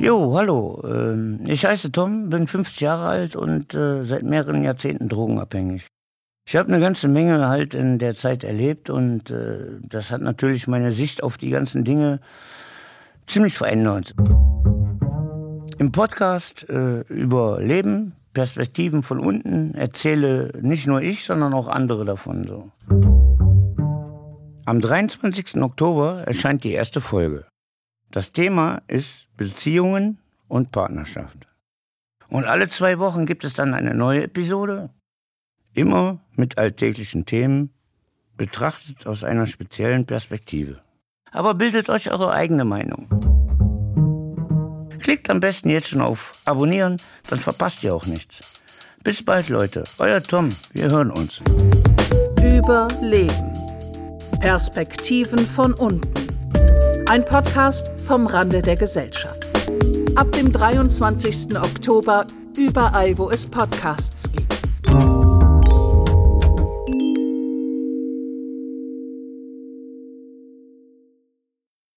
Jo, hallo. Ähm, ich heiße Tom, bin 50 Jahre alt und äh, seit mehreren Jahrzehnten drogenabhängig. Ich habe eine ganze Menge halt in der Zeit erlebt und äh, das hat natürlich meine Sicht auf die ganzen Dinge ziemlich verändert. Im Podcast äh, über Leben, Perspektiven von unten erzähle nicht nur ich, sondern auch andere davon. So. Am 23. Oktober erscheint die erste Folge. Das Thema ist Beziehungen und Partnerschaft. Und alle zwei Wochen gibt es dann eine neue Episode, immer mit alltäglichen Themen, betrachtet aus einer speziellen Perspektive. Aber bildet euch eure eigene Meinung. Klickt am besten jetzt schon auf Abonnieren, dann verpasst ihr auch nichts. Bis bald, Leute. Euer Tom. Wir hören uns. Überleben. Perspektiven von unten. Ein Podcast vom Rande der Gesellschaft. Ab dem 23. Oktober überall, wo es Podcasts gibt.